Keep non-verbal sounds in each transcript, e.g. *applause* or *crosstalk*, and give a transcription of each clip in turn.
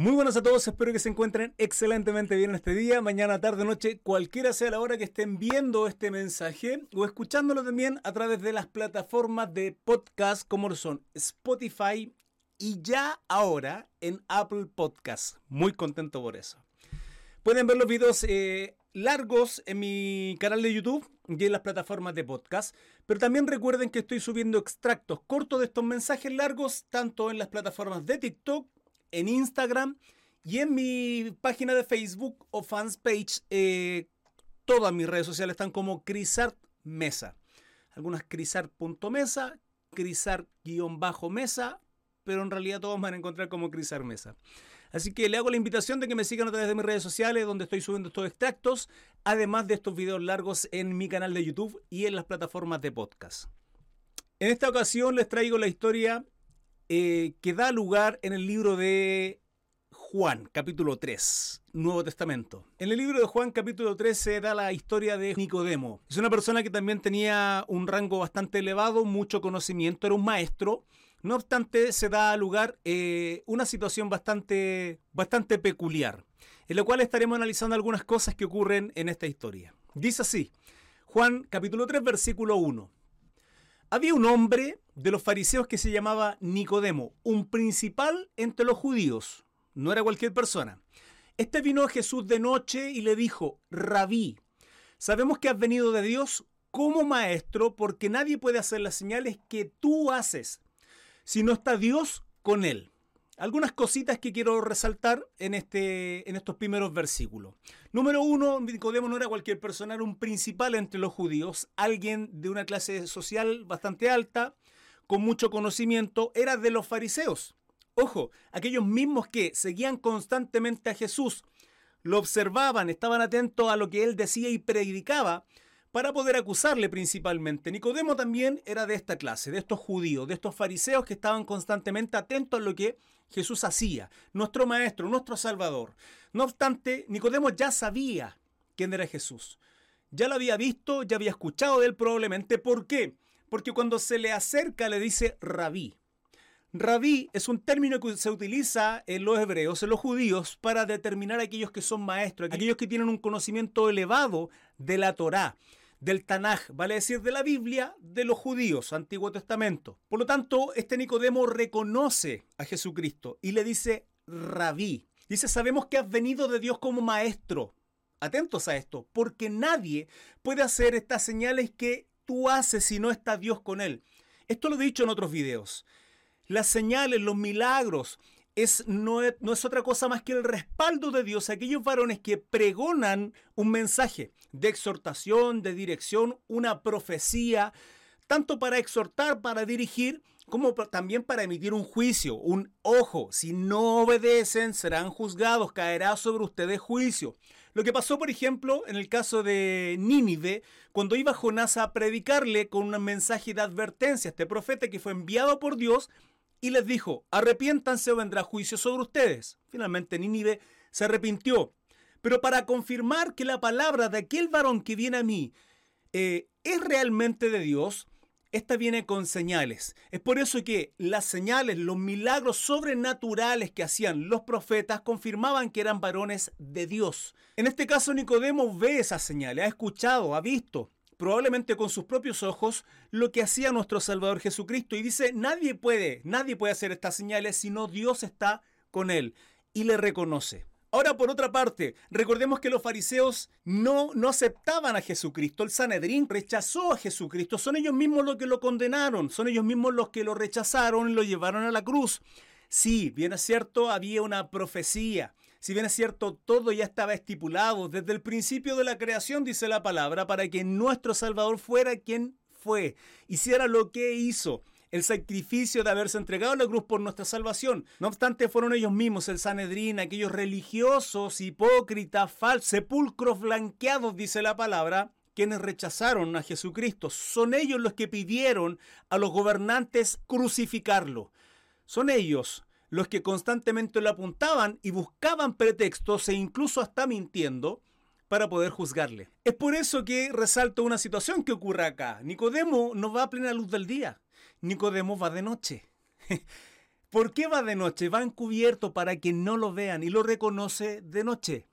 Muy buenas a todos, espero que se encuentren excelentemente bien este día, mañana, tarde, noche, cualquiera sea la hora que estén viendo este mensaje o escuchándolo también a través de las plataformas de podcast como son Spotify y ya ahora en Apple Podcast. Muy contento por eso. Pueden ver los videos eh, largos en mi canal de YouTube y en las plataformas de podcast, pero también recuerden que estoy subiendo extractos cortos de estos mensajes largos tanto en las plataformas de TikTok en Instagram y en mi página de Facebook o fans page. Eh, todas mis redes sociales están como Crisart Mesa. Algunas crisart.mesa, crisart-mesa, pero en realidad todos van a encontrar como Crisart Mesa. Así que le hago la invitación de que me sigan a través de mis redes sociales donde estoy subiendo estos extractos, además de estos videos largos en mi canal de YouTube y en las plataformas de podcast. En esta ocasión les traigo la historia eh, que da lugar en el libro de Juan, capítulo 3, Nuevo Testamento. En el libro de Juan, capítulo 3, se da la historia de Nicodemo. Es una persona que también tenía un rango bastante elevado, mucho conocimiento, era un maestro. No obstante, se da lugar eh, una situación bastante, bastante peculiar, en la cual estaremos analizando algunas cosas que ocurren en esta historia. Dice así, Juan capítulo 3, versículo 1. Había un hombre de los fariseos que se llamaba Nicodemo, un principal entre los judíos. No era cualquier persona. Este vino a Jesús de noche y le dijo, Rabí, sabemos que has venido de Dios como maestro porque nadie puede hacer las señales que tú haces si no está Dios con él algunas cositas que quiero resaltar en, este, en estos primeros versículos. Número uno, Nicodemo no era cualquier persona, era un principal entre los judíos, alguien de una clase social bastante alta, con mucho conocimiento, era de los fariseos. Ojo, aquellos mismos que seguían constantemente a Jesús, lo observaban, estaban atentos a lo que él decía y predicaba, para poder acusarle principalmente. Nicodemo también era de esta clase, de estos judíos, de estos fariseos que estaban constantemente atentos a lo que Jesús hacía, nuestro maestro, nuestro salvador. No obstante, Nicodemo ya sabía quién era Jesús. Ya lo había visto, ya había escuchado de él probablemente. ¿Por qué? Porque cuando se le acerca le dice rabí. Rabí es un término que se utiliza en los hebreos, en los judíos, para determinar a aquellos que son maestros, aquellos que tienen un conocimiento elevado de la Torá del Tanaj, vale decir de la Biblia, de los judíos, Antiguo Testamento. Por lo tanto, este Nicodemo reconoce a Jesucristo y le dice rabí. Dice, sabemos que has venido de Dios como maestro. Atentos a esto, porque nadie puede hacer estas señales que tú haces si no está Dios con él. Esto lo he dicho en otros videos. Las señales, los milagros, es, no, es, no, es, otra cosa más que el respaldo de Dios a aquellos varones que pregonan un mensaje de exhortación, de dirección, una profecía, tanto para exhortar, para dirigir, como también para emitir un juicio, un ojo. Si no obedecen, serán juzgados, caerá sobre ustedes juicio. Lo que pasó, por ejemplo, en el caso de Nínive, cuando iba Jonás a predicarle con un mensaje de advertencia a este profeta que fue enviado por Dios, y les dijo, arrepiéntanse o vendrá juicio sobre ustedes. Finalmente Nínive se arrepintió. Pero para confirmar que la palabra de aquel varón que viene a mí eh, es realmente de Dios, esta viene con señales. Es por eso que las señales, los milagros sobrenaturales que hacían los profetas confirmaban que eran varones de Dios. En este caso Nicodemo ve esas señales, ha escuchado, ha visto probablemente con sus propios ojos, lo que hacía nuestro Salvador Jesucristo. Y dice, nadie puede, nadie puede hacer estas señales si no Dios está con él y le reconoce. Ahora, por otra parte, recordemos que los fariseos no, no aceptaban a Jesucristo. El Sanedrín rechazó a Jesucristo. Son ellos mismos los que lo condenaron. Son ellos mismos los que lo rechazaron y lo llevaron a la cruz. Sí, bien es cierto, había una profecía. Si bien es cierto, todo ya estaba estipulado desde el principio de la creación, dice la palabra, para que nuestro Salvador fuera quien fue, hiciera lo que hizo el sacrificio de haberse entregado a la cruz por nuestra salvación. No obstante, fueron ellos mismos, el Sanedrín, aquellos religiosos, hipócritas, falsos, sepulcros blanqueados, dice la palabra, quienes rechazaron a Jesucristo. Son ellos los que pidieron a los gobernantes crucificarlo. Son ellos los que constantemente lo apuntaban y buscaban pretextos e incluso hasta mintiendo para poder juzgarle. Es por eso que resalto una situación que ocurre acá. Nicodemo no va a plena luz del día. Nicodemo va de noche. *laughs* ¿Por qué va de noche? Va encubierto para que no lo vean y lo reconoce de noche.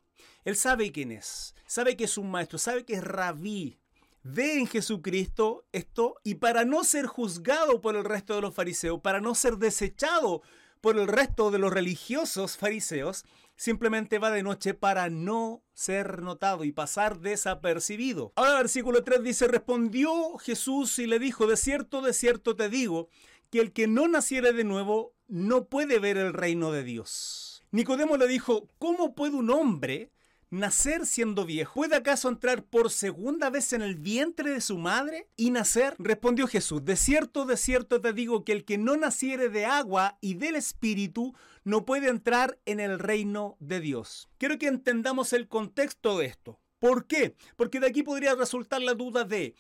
Él sabe quién es, sabe que es un maestro, sabe que es rabí. Ve en Jesucristo esto y para no ser juzgado por el resto de los fariseos, para no ser desechado por el resto de los religiosos fariseos, simplemente va de noche para no ser notado y pasar desapercibido. Ahora versículo 3 dice, respondió Jesús y le dijo, de cierto, de cierto te digo, que el que no naciere de nuevo no puede ver el reino de Dios. Nicodemo le dijo, ¿cómo puede un hombre nacer siendo viejo? ¿Puede acaso entrar por segunda vez en el vientre de su madre y nacer? Respondió Jesús, de cierto, de cierto te digo que el que no naciere de agua y del Espíritu no puede entrar en el reino de Dios. Quiero que entendamos el contexto de esto. ¿Por qué? Porque de aquí podría resultar la duda de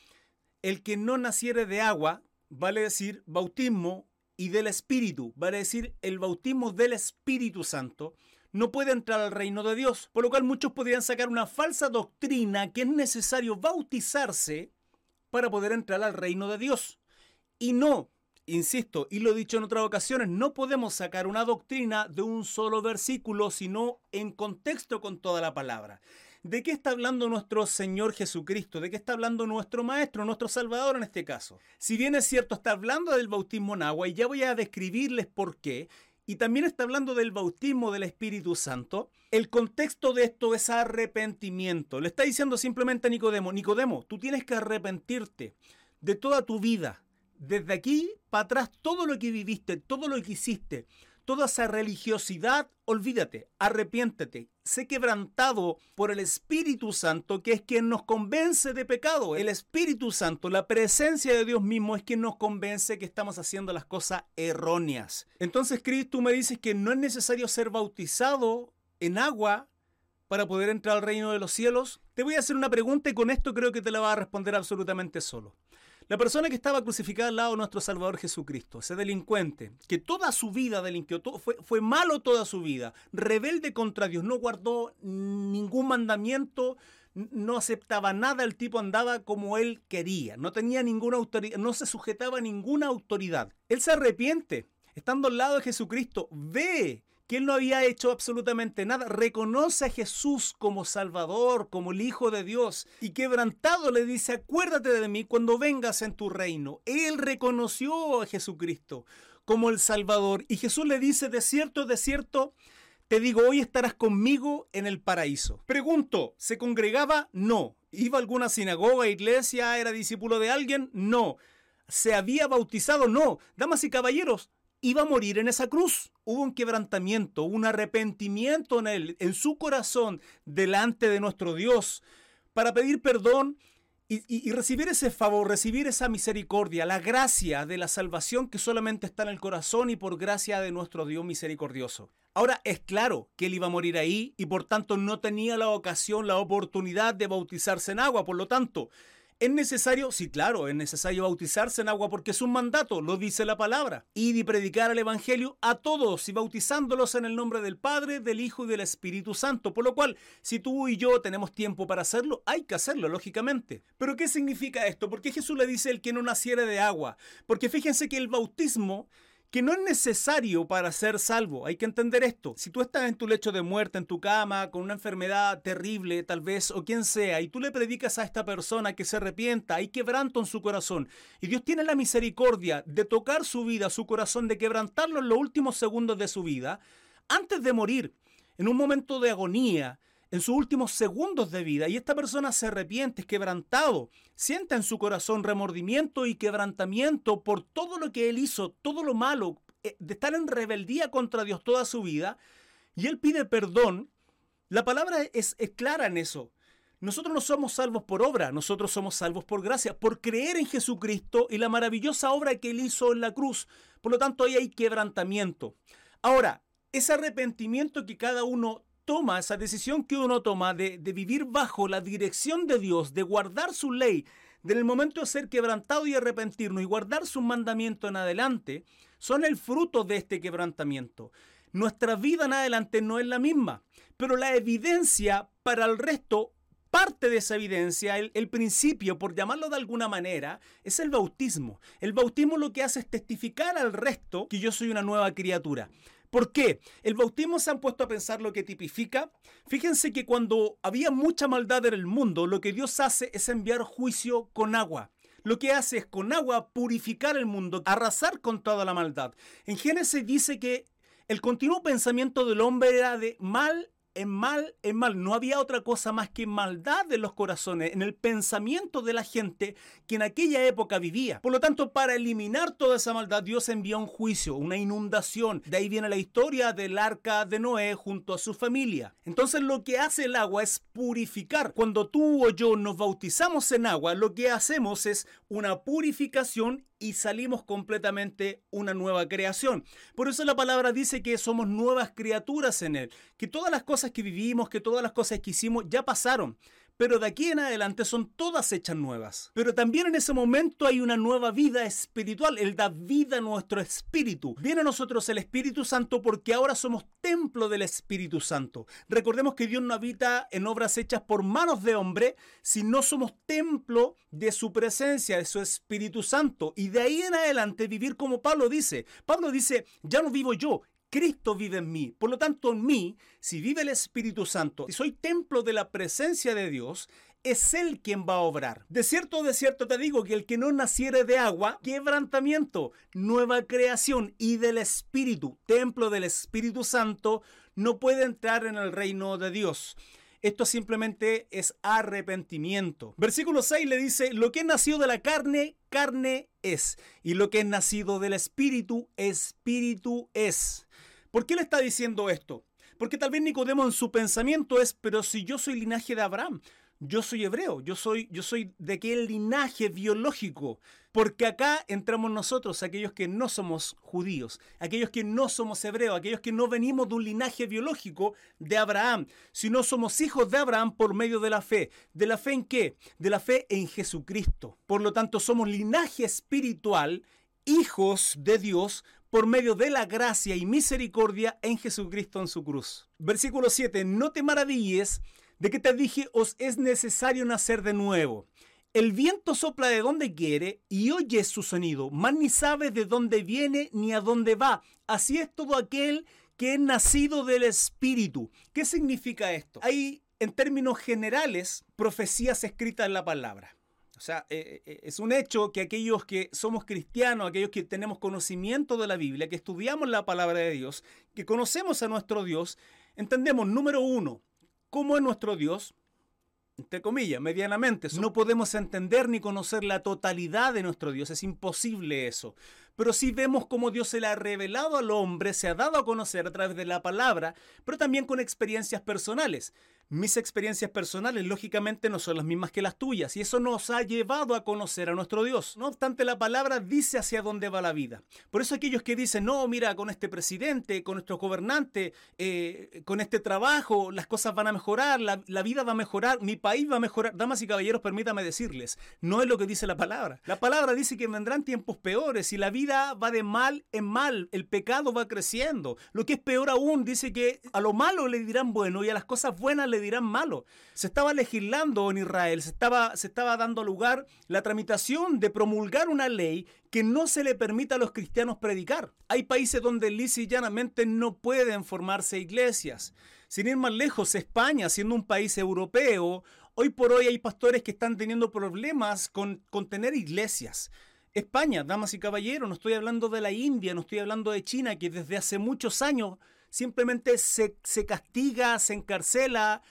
el que no naciere de agua, vale decir bautismo, y del Espíritu, vale decir el bautismo del Espíritu Santo, no puede entrar al reino de Dios. Por lo cual muchos podrían sacar una falsa doctrina que es necesario bautizarse para poder entrar al reino de Dios. Y no, insisto, y lo he dicho en otras ocasiones, no podemos sacar una doctrina de un solo versículo, sino en contexto con toda la palabra. ¿De qué está hablando nuestro Señor Jesucristo? ¿De qué está hablando nuestro Maestro, nuestro Salvador en este caso? Si bien es cierto, está hablando del bautismo en agua y ya voy a describirles por qué, y también está hablando del bautismo del Espíritu Santo, el contexto de esto es arrepentimiento. Le está diciendo simplemente a Nicodemo, Nicodemo, tú tienes que arrepentirte de toda tu vida. Desde aquí para atrás, todo lo que viviste, todo lo que hiciste, toda esa religiosidad, olvídate, arrepiéntete, sé quebrantado por el Espíritu Santo, que es quien nos convence de pecado. El Espíritu Santo, la presencia de Dios mismo, es quien nos convence que estamos haciendo las cosas erróneas. Entonces, Cristo, tú me dices que no es necesario ser bautizado en agua para poder entrar al reino de los cielos. Te voy a hacer una pregunta y con esto creo que te la va a responder absolutamente solo. La persona que estaba crucificada al lado de nuestro Salvador Jesucristo, ese delincuente, que toda su vida delinquió, fue, fue malo toda su vida, rebelde contra Dios, no guardó ningún mandamiento, no aceptaba nada, el tipo andaba como él quería, no tenía ninguna autoridad, no se sujetaba a ninguna autoridad. Él se arrepiente, estando al lado de Jesucristo, ve que él no había hecho absolutamente nada, reconoce a Jesús como Salvador, como el Hijo de Dios, y quebrantado le dice, acuérdate de mí cuando vengas en tu reino. Él reconoció a Jesucristo como el Salvador, y Jesús le dice, de cierto, de cierto, te digo, hoy estarás conmigo en el paraíso. Pregunto, ¿se congregaba? No. ¿Iba a alguna sinagoga, iglesia, era discípulo de alguien? No. ¿Se había bautizado? No. Damas y caballeros, iba a morir en esa cruz. Hubo un quebrantamiento, un arrepentimiento en él, en su corazón, delante de nuestro Dios, para pedir perdón y, recibir ese favor, recibir esa misericordia, la gracia de la salvación que solamente está en el corazón y por gracia de nuestro Dios misericordioso. Ahora es claro que él iba a morir ahí y por tanto no tenía la ocasión, la oportunidad de bautizarse en agua. Por lo tanto, ¿Es necesario? Sí, claro, es necesario bautizarse en agua porque es un mandato, lo dice la palabra. Ir y predicar el Evangelio a todos y bautizándolos en el nombre del Padre, del Hijo y del Espíritu Santo. Por lo cual, si tú y yo tenemos tiempo para hacerlo, hay que hacerlo, lógicamente. Pero ¿qué significa esto? ¿Por qué Jesús le dice el que no naciere de agua? Porque fíjense que el bautismo que no es necesario para ser salvo. Hay que entender esto. Si tú estás en tu lecho de muerte, en tu cama, con una enfermedad terrible, tal vez, o quien sea, y tú le predicas a esta persona que se arrepienta, hay quebranto en su corazón, y Dios tiene la misericordia de tocar su vida, su corazón, de quebrantarlo en los últimos segundos de su vida, antes de morir, en un momento de agonía, en sus últimos segundos de vida y esta persona se arrepiente, es quebrantado, siente en su corazón remordimiento y quebrantamiento por todo lo que él hizo, todo lo malo, eh, de estar en rebeldía contra Dios toda su vida, y él pide perdón, la palabra es, es clara en eso. Nosotros no somos salvos por obra, nosotros somos salvos por gracia, por creer en Jesucristo y la maravillosa obra que Él hizo en la cruz. Por lo tanto, ahí hay quebrantamiento. Ahora, ese arrepentimiento que cada uno toma, esa decisión que uno toma de, vivir bajo la dirección de Dios, de guardar su ley, del momento de ser quebrantado y arrepentirnos y guardar su mandamiento en adelante, son el fruto de este quebrantamiento. Nuestra vida en adelante no es la misma, pero la evidencia para el resto parte de esa evidencia, el, el, principio, por llamarlo de alguna manera, es el bautismo. El bautismo lo que hace es testificar al resto que yo soy una nueva criatura. ¿Por qué? El bautismo se han puesto a pensar lo que tipifica. Fíjense que cuando había mucha maldad en el mundo, lo que Dios hace es enviar juicio con agua. Lo que hace es con agua purificar el mundo, arrasar con toda la maldad. En Génesis dice que el continuo pensamiento del hombre era de mal en mal, en mal. No había otra cosa más que maldad en los corazones, en el pensamiento de la gente que en aquella época vivía. Por lo tanto, para eliminar toda esa maldad, Dios envió un juicio, una inundación. De ahí viene la historia del arca de Noé junto a su familia. Entonces, lo que hace el agua es purificar. Cuando tú o yo nos bautizamos en agua, lo que hacemos es una purificación y salimos completamente una nueva creación. Por eso la palabra dice que somos nuevas criaturas en Él, que todas las cosas que vivimos, que todas las cosas que hicimos ya pasaron pero de aquí en adelante son todas hechas nuevas. Pero también en ese momento hay una nueva vida espiritual. Él da vida a nuestro espíritu. Viene a nosotros el Espíritu Santo porque ahora somos templo del Espíritu Santo. Recordemos que Dios no habita en obras hechas por manos de hombre, sino somos templo de su presencia, de su Espíritu Santo. Y de ahí en adelante vivir como Pablo dice. Pablo dice, ya no vivo yo, Cristo vive en mí. Por lo tanto, en mí, si vive el Espíritu Santo, si soy templo de la presencia de Dios, es Él quien va a obrar. De cierto, de cierto te digo que el que no naciere de agua, quebrantamiento, nueva creación y del Espíritu, templo del Espíritu Santo, no puede entrar en el reino de Dios. Esto simplemente es arrepentimiento. Versículo 6 le dice, lo que es nacido de la carne, carne es. Y lo que es nacido del espíritu, espíritu es. ¿Por qué le está diciendo esto? Porque tal vez Nicodemo en su pensamiento es, pero si yo soy linaje de Abraham, yo soy hebreo, yo soy, yo soy de aquel linaje biológico. Porque acá entramos nosotros, aquellos que no somos judíos, aquellos que no somos hebreos, aquellos que no venimos de un linaje biológico de Abraham, sino somos hijos de Abraham por medio de la fe. ¿De la fe en qué? De la fe en Jesucristo. Por lo tanto, somos linaje espiritual, hijos de Dios por medio de la gracia y misericordia en Jesucristo en su cruz. Versículo 7. No te maravilles de que te dije os es necesario nacer de nuevo. El viento sopla de donde quiere y oye su sonido, mas ni sabe de dónde viene ni a dónde va. Así es todo aquel que es nacido del Espíritu. ¿Qué significa esto? Hay, en términos generales, profecías escritas en la palabra. O sea, eh, eh, es un hecho que aquellos que somos cristianos, aquellos que tenemos conocimiento de la Biblia, que estudiamos la palabra de Dios, que conocemos a nuestro Dios, entendemos, número uno, cómo es nuestro Dios, entre comillas, medianamente. No podemos entender ni conocer la totalidad de nuestro Dios, es imposible eso. Pero sí vemos cómo Dios se le ha revelado al hombre, se ha dado a conocer a través de la palabra, pero también con experiencias personales mis experiencias personales lógicamente no son las mismas que las tuyas y eso nos ha llevado a conocer a nuestro Dios. No obstante, la palabra dice hacia dónde va la vida. Por eso aquellos que dicen, no, mira, con este presidente, con nuestro gobernante, eh, con este trabajo, las cosas van a mejorar, la, la vida va a mejorar, mi país va a mejorar. Damas y caballeros, permítame decirles, no es lo que dice la palabra. La palabra dice que vendrán tiempos peores y la vida va de mal en mal, el pecado va creciendo. Lo que es peor aún, dice que a lo malo le dirán bueno y a las cosas buenas le dirán malo. Se estaba legislando en Israel, se estaba, se estaba dando lugar la tramitación de promulgar una ley que no se le permita a los cristianos predicar. Hay países donde lisa y llanamente no pueden formarse iglesias. Sin ir más lejos, España, siendo un país europeo, hoy por hoy hay pastores que están teniendo problemas con, con tener iglesias. España, damas y caballeros, no estoy hablando de la India, no estoy hablando de China, que desde hace muchos años simplemente se, se castiga, se encarcela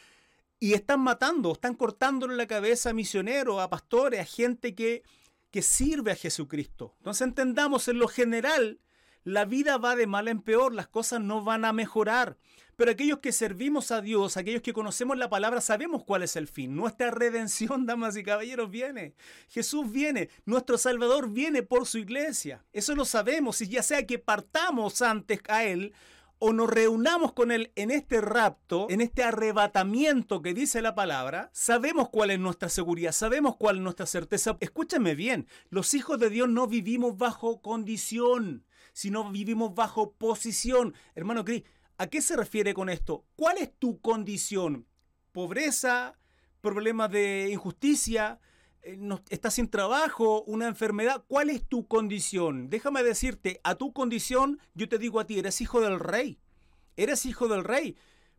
y están matando, están cortándole la cabeza a misioneros, a pastores, a gente que, que sirve a Jesucristo. Entonces entendamos, en lo general, la vida va de mal en peor, las cosas no van a mejorar. Pero aquellos que servimos a Dios, aquellos que conocemos la palabra, sabemos cuál es el fin. Nuestra redención, *laughs* damas y caballeros, viene. Jesús viene, nuestro Salvador viene por su iglesia. Eso lo sabemos y ya sea que partamos antes a Él o nos reunamos con Él en este rapto, en este arrebatamiento que dice la palabra, sabemos cuál es nuestra seguridad, sabemos cuál es nuestra certeza. Escúchame bien, los hijos de Dios no vivimos bajo condición, sino vivimos bajo posición. Hermano Cris, ¿a qué se refiere con esto? ¿Cuál es tu condición? ¿Pobreza? problemas de injusticia, eh, estás sin trabajo, una enfermedad, ¿cuál es tu condición? Déjame decirte, a tu condición yo te digo a ti, eres hijo del rey, eres hijo del rey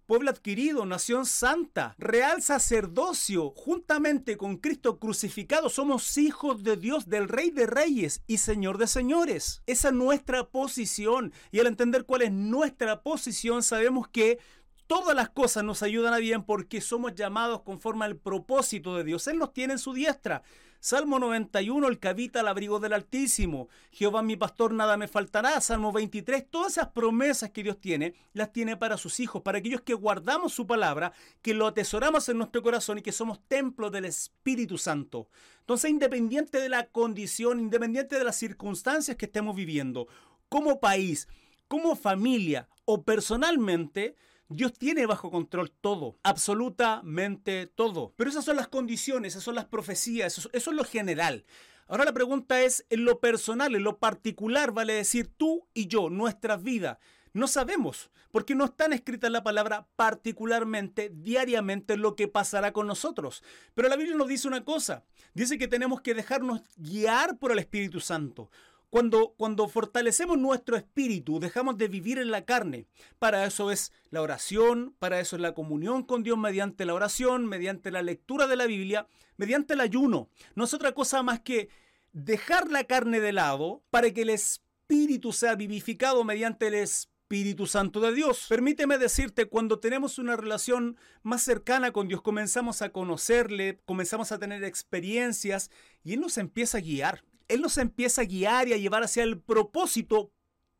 pueblo adquirido, nación santa, real sacerdocio, juntamente con Cristo crucificado, somos hijos de Dios, del Rey de Reyes y Señor de Señores. Esa es nuestra posición. Y al entender cuál es nuestra posición, sabemos que todas las cosas nos ayudan a bien porque somos llamados conforme al propósito de Dios. Él nos tiene en su diestra. Salmo 91, el que habita al abrigo del Altísimo. Jehová mi pastor, nada me faltará. Salmo 23, todas esas promesas que Dios tiene, las tiene para sus hijos, para aquellos que guardamos su palabra, que lo atesoramos en nuestro corazón y que somos templo del Espíritu Santo. Entonces, independiente de la condición, independiente de las circunstancias que estemos viviendo, como país, como familia o personalmente, Dios tiene bajo control todo, absolutamente todo. Pero esas son las condiciones, esas son las profecías, eso, es lo general. Ahora la pregunta es, en lo personal, en lo particular, vale decir tú y yo, nuestra vida. No sabemos, porque no están escritas la palabra particularmente, diariamente, lo que pasará con nosotros. Pero la Biblia nos dice una cosa, dice que tenemos que dejarnos guiar por el Espíritu Santo. Cuando, fortalecemos nuestro espíritu, dejamos de vivir en la carne. Para eso es la oración, para eso es la comunión con Dios mediante la oración, mediante la lectura de la Biblia, mediante el ayuno. No es otra cosa más que dejar la carne de lado para que el espíritu sea vivificado mediante el Espíritu Santo de Dios. Permíteme decirte, cuando tenemos una relación más cercana con Dios, comenzamos a conocerle, comenzamos a tener experiencias y Él nos empieza a guiar. Él nos empieza a guiar y a llevar hacia el propósito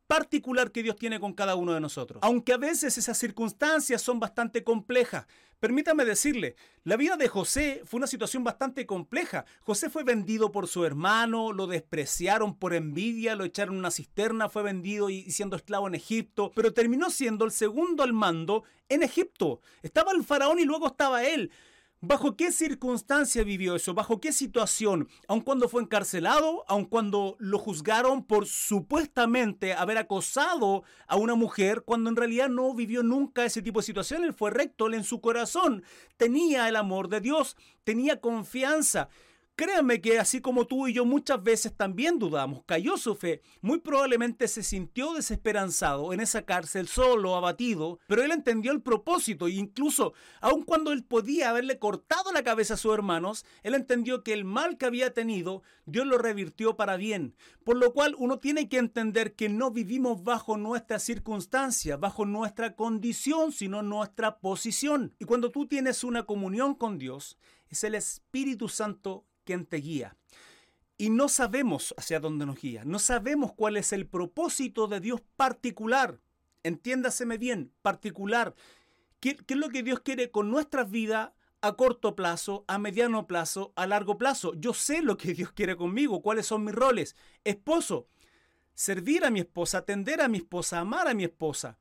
particular que Dios tiene con cada uno de nosotros. Aunque a veces esas circunstancias son bastante complejas. Permítame decirle, la vida de José fue una situación bastante compleja. José fue vendido por su hermano, lo despreciaron por envidia, lo echaron en una cisterna, fue vendido y siendo esclavo en Egipto, pero terminó siendo el segundo al mando en Egipto. Estaba el faraón y luego estaba él. ¿Bajo qué circunstancia vivió eso? ¿Bajo qué situación? Aun cuando fue encarcelado, aun cuando lo juzgaron por supuestamente haber acosado a una mujer, cuando en realidad no vivió nunca ese tipo de situación, él fue recto, en su corazón tenía el amor de Dios, tenía confianza. Créanme que así como tú y yo muchas veces también dudamos, cayó su fe, muy probablemente se sintió desesperanzado en esa cárcel solo, abatido, pero él entendió el propósito e incluso, aun cuando él podía haberle cortado la cabeza a sus hermanos, él entendió que el mal que había tenido, Dios lo revirtió para bien. Por lo cual uno tiene que entender que no vivimos bajo nuestra circunstancia, bajo nuestra condición, sino nuestra posición. Y cuando tú tienes una comunión con Dios, es el Espíritu Santo quien te guía. Y no sabemos hacia dónde nos guía, no sabemos cuál es el propósito de Dios particular. Entiéndaseme bien, particular. ¿Qué, ¿Qué, es lo que Dios quiere con nuestras vidas a corto plazo, a mediano plazo, a largo plazo? Yo sé lo que Dios quiere conmigo, cuáles son mis roles. Esposo, servir a mi esposa, atender a mi esposa, amar a mi esposa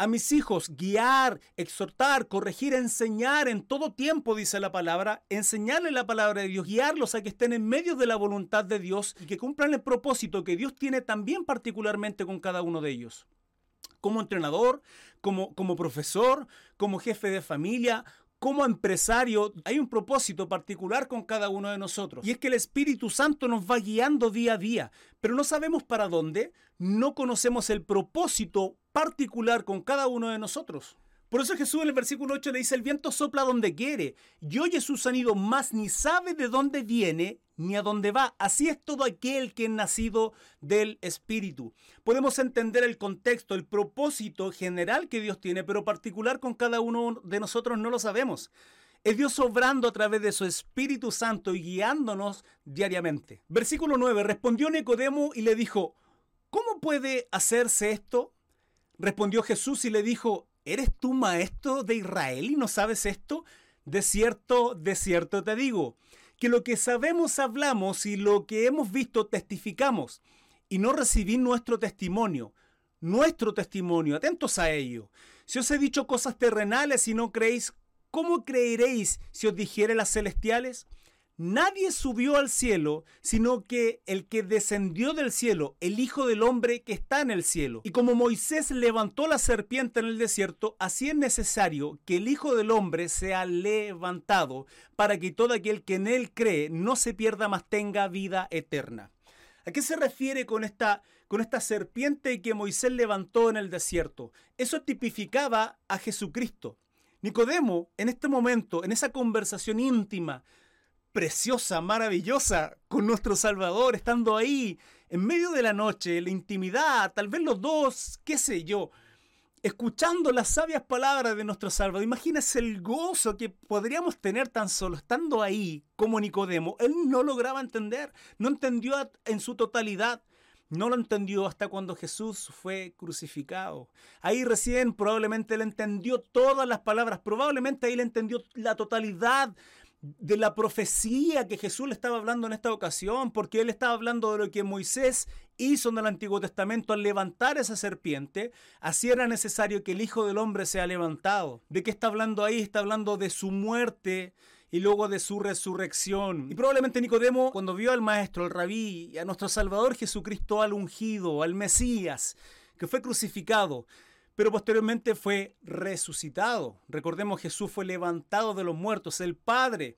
a mis hijos, guiar, exhortar, corregir, enseñar en todo tiempo, dice la palabra, enseñarle la palabra de Dios, guiarlos a que estén en medio de la voluntad de Dios y que cumplan el propósito que Dios tiene también particularmente con cada uno de ellos. Como entrenador, como, como profesor, como jefe de familia, como empresario hay un propósito particular con cada uno de nosotros. Y es que el Espíritu Santo nos va guiando día a día, pero no sabemos para dónde, no conocemos el propósito particular con cada uno de nosotros. Por eso Jesús en el versículo 8 le dice, el viento sopla donde quiere y oye su sonido, más ni sabe de dónde viene ni a dónde va. Así es todo aquel que es nacido del Espíritu. Podemos entender el contexto, el propósito general que Dios tiene, pero particular con cada uno de nosotros no lo sabemos. Es Dios obrando a través de su Espíritu Santo y guiándonos diariamente. Versículo 9. Respondió Nicodemo y le dijo, ¿cómo puede hacerse esto? Respondió Jesús y le dijo, ¿eres tú maestro de Israel y no sabes esto? De cierto, de cierto te digo, que lo que sabemos hablamos y lo que hemos visto testificamos, y no recibí nuestro testimonio, nuestro testimonio, atentos a ello. Si os he dicho cosas terrenales y no creéis, ¿cómo creeréis si os dijere las celestiales? Nadie subió al cielo, sino que el que descendió del cielo, el Hijo del Hombre que está en el cielo. Y como Moisés levantó la serpiente en el desierto, así es necesario que el Hijo del Hombre sea levantado, para que todo aquel que en él cree no se pierda, mas tenga vida eterna. ¿A qué se refiere con esta, con esta serpiente que Moisés levantó en el desierto? Eso tipificaba a Jesucristo. Nicodemo, en este momento, en esa conversación íntima, preciosa, maravillosa con nuestro Salvador, estando ahí en medio de la noche, la intimidad, tal vez los dos, qué sé yo, escuchando las sabias palabras de nuestro Salvador. Imagínese el gozo que podríamos tener tan solo estando ahí como Nicodemo. Él no lograba entender, no entendió en su totalidad. No lo entendió hasta cuando Jesús fue crucificado. Ahí recién probablemente él entendió todas las palabras, probablemente ahí le entendió la totalidad de la profecía que Jesús le estaba hablando en esta ocasión, porque él estaba hablando de lo que Moisés hizo en el Antiguo Testamento al levantar esa serpiente, así era necesario que el Hijo del Hombre sea levantado. ¿De qué está hablando ahí? Está hablando de su muerte y luego de su resurrección. Y probablemente Nicodemo, cuando vio al Maestro, al Rabí, a nuestro Salvador Jesucristo, al ungido, al Mesías, que fue crucificado, pero posteriormente fue resucitado. Recordemos, Jesús fue levantado de los muertos. El Padre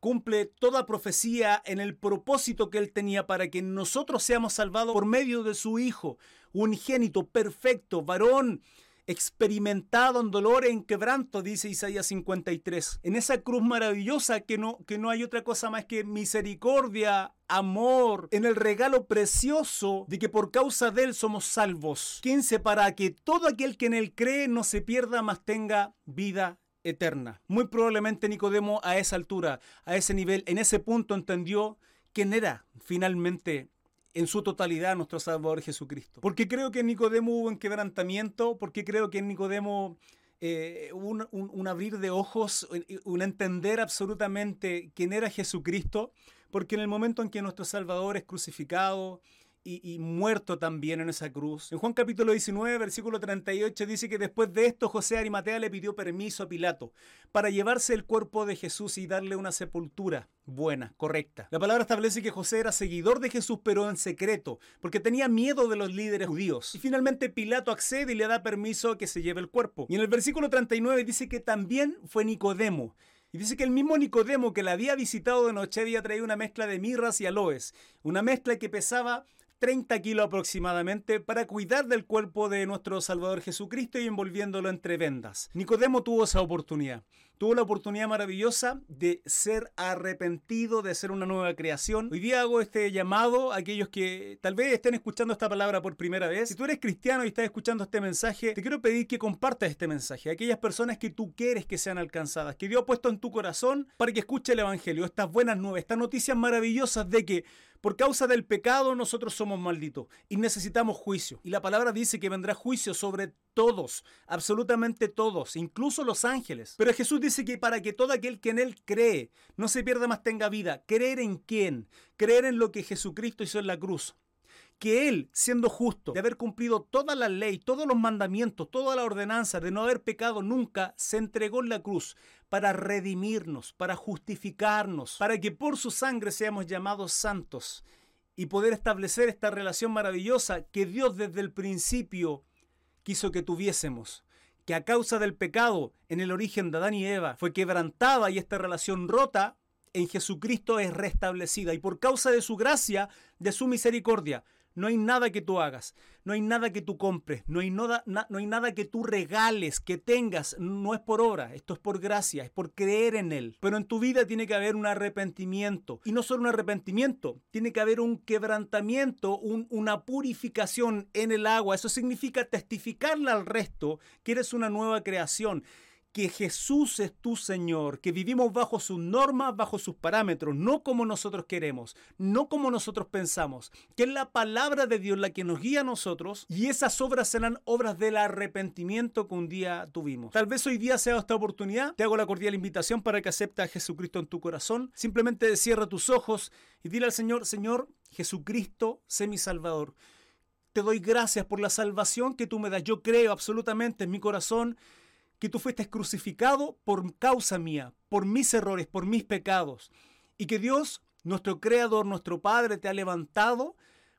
cumple toda profecía en el propósito que Él tenía para que nosotros seamos salvados por medio de su Hijo, unigénito, perfecto, varón experimentado en dolor en quebranto, dice Isaías 53. En esa cruz maravillosa que no, que no hay otra cosa más que misericordia, amor, en el regalo precioso de que por causa de Él somos salvos. 15. Para que todo aquel que en Él cree no se pierda, mas tenga vida eterna. Muy probablemente Nicodemo a esa altura, a ese nivel, en ese punto entendió quién era finalmente en su totalidad nuestro Salvador Jesucristo. Porque creo que en Nicodemo hubo un quebrantamiento, porque creo que en Nicodemo eh, un, un, abrir de ojos, un entender absolutamente quién era Jesucristo, porque en el momento en que nuestro Salvador es crucificado, y, muerto también en esa cruz. En Juan capítulo 19, versículo 38 dice que después de esto José Arimatea le pidió permiso a Pilato para llevarse el cuerpo de Jesús y darle una sepultura buena, correcta. La palabra establece que José era seguidor de Jesús pero en secreto, porque tenía miedo de los líderes judíos. Y finalmente Pilato accede y le da permiso que se lleve el cuerpo. Y en el versículo 39 dice que también fue Nicodemo. Y dice que el mismo Nicodemo que la había visitado de noche había traído una mezcla de mirras y aloes, una mezcla que pesaba 30 kilos aproximadamente para cuidar del cuerpo de nuestro Salvador Jesucristo y envolviéndolo entre vendas. Nicodemo tuvo esa oportunidad. Tuvo la oportunidad maravillosa de ser arrepentido, de ser una nueva creación. Hoy día hago este llamado a aquellos que tal vez estén escuchando esta palabra por primera vez. Si tú eres cristiano y estás escuchando este mensaje, te quiero pedir que compartas este mensaje a aquellas personas que tú quieres que sean alcanzadas, que Dios ha puesto en tu corazón para que escuche el Evangelio, estas buenas nuevas, estas noticias maravillosas de que por causa del pecado nosotros somos malditos y necesitamos juicio. Y la palabra dice que vendrá juicio sobre todos, absolutamente todos, incluso los ángeles. Pero Jesús dice que para que todo aquel que en Él cree no se pierda más tenga vida. ¿Creer en quién? Creer en lo que Jesucristo hizo en la cruz que Él, siendo justo, de haber cumplido toda la ley, todos los mandamientos, toda la ordenanza, de no haber pecado nunca, se entregó en la cruz para redimirnos, para justificarnos, para que por su sangre seamos llamados santos y poder establecer esta relación maravillosa que Dios desde el principio quiso que tuviésemos que a causa del pecado en el origen de Adán y Eva fue quebrantada y esta relación rota en Jesucristo es restablecida. Y por causa de su gracia, de su misericordia, no hay nada que tú hagas, no hay nada que tú compres, no hay, nada, no hay nada que tú regales, que tengas. No es por obra, esto es por gracia, es por creer en Él. Pero en tu vida tiene que haber un arrepentimiento. Y no solo un arrepentimiento, tiene que haber un quebrantamiento, una purificación en el agua. Eso significa testificarle al resto que eres una nueva creación que Jesús es tu Señor, que vivimos bajo sus normas, bajo sus parámetros, no como nosotros queremos, no como nosotros pensamos, que es la palabra de Dios la que nos guía a nosotros y esas obras serán obras del arrepentimiento que un día tuvimos. Tal vez hoy día sea esta oportunidad, te hago la cordial invitación para que aceptes a Jesucristo en tu corazón, simplemente cierra tus ojos y dile al Señor, Señor, Jesucristo, sé mi Salvador. Te doy gracias por la salvación que tú me das. Yo creo absolutamente en mi corazón que tú fuiste crucificado por causa mía, por mis errores, por mis pecados. Y que Dios, nuestro Creador, nuestro Padre, te ha levantado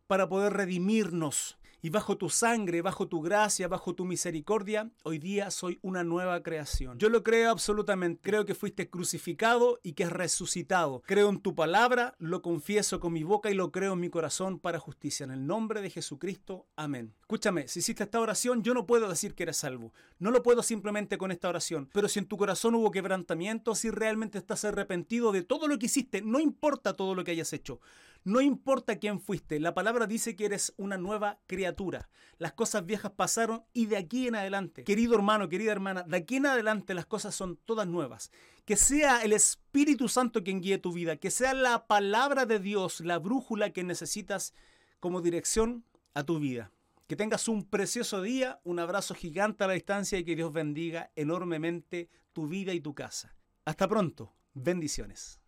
para poder redimirnos y bajo tu sangre, bajo tu gracia, bajo tu misericordia, hoy día soy una nueva creación. Yo lo creo absolutamente. Creo que fuiste crucificado y que has resucitado. Creo en tu palabra, lo confieso con mi boca y lo creo en mi corazón para justicia. En el nombre de Jesucristo. Amén. Escúchame, si hiciste esta oración, yo no puedo decir que eres salvo. No lo puedo simplemente con esta oración. Pero si en tu corazón hubo quebrantamiento, si realmente estás arrepentido de todo lo que hiciste, no importa todo lo que hayas hecho. No importa quién fuiste, la palabra dice que eres una nueva criatura. Las cosas viejas pasaron y de aquí en adelante, querido hermano, querida hermana, de aquí en adelante las cosas son todas nuevas. Que sea el Espíritu Santo quien guíe tu vida, que sea la palabra de Dios la brújula que necesitas como dirección a tu vida. Que tengas un precioso día, un abrazo gigante a la distancia y que Dios bendiga enormemente tu vida y tu casa. Hasta pronto. Bendiciones.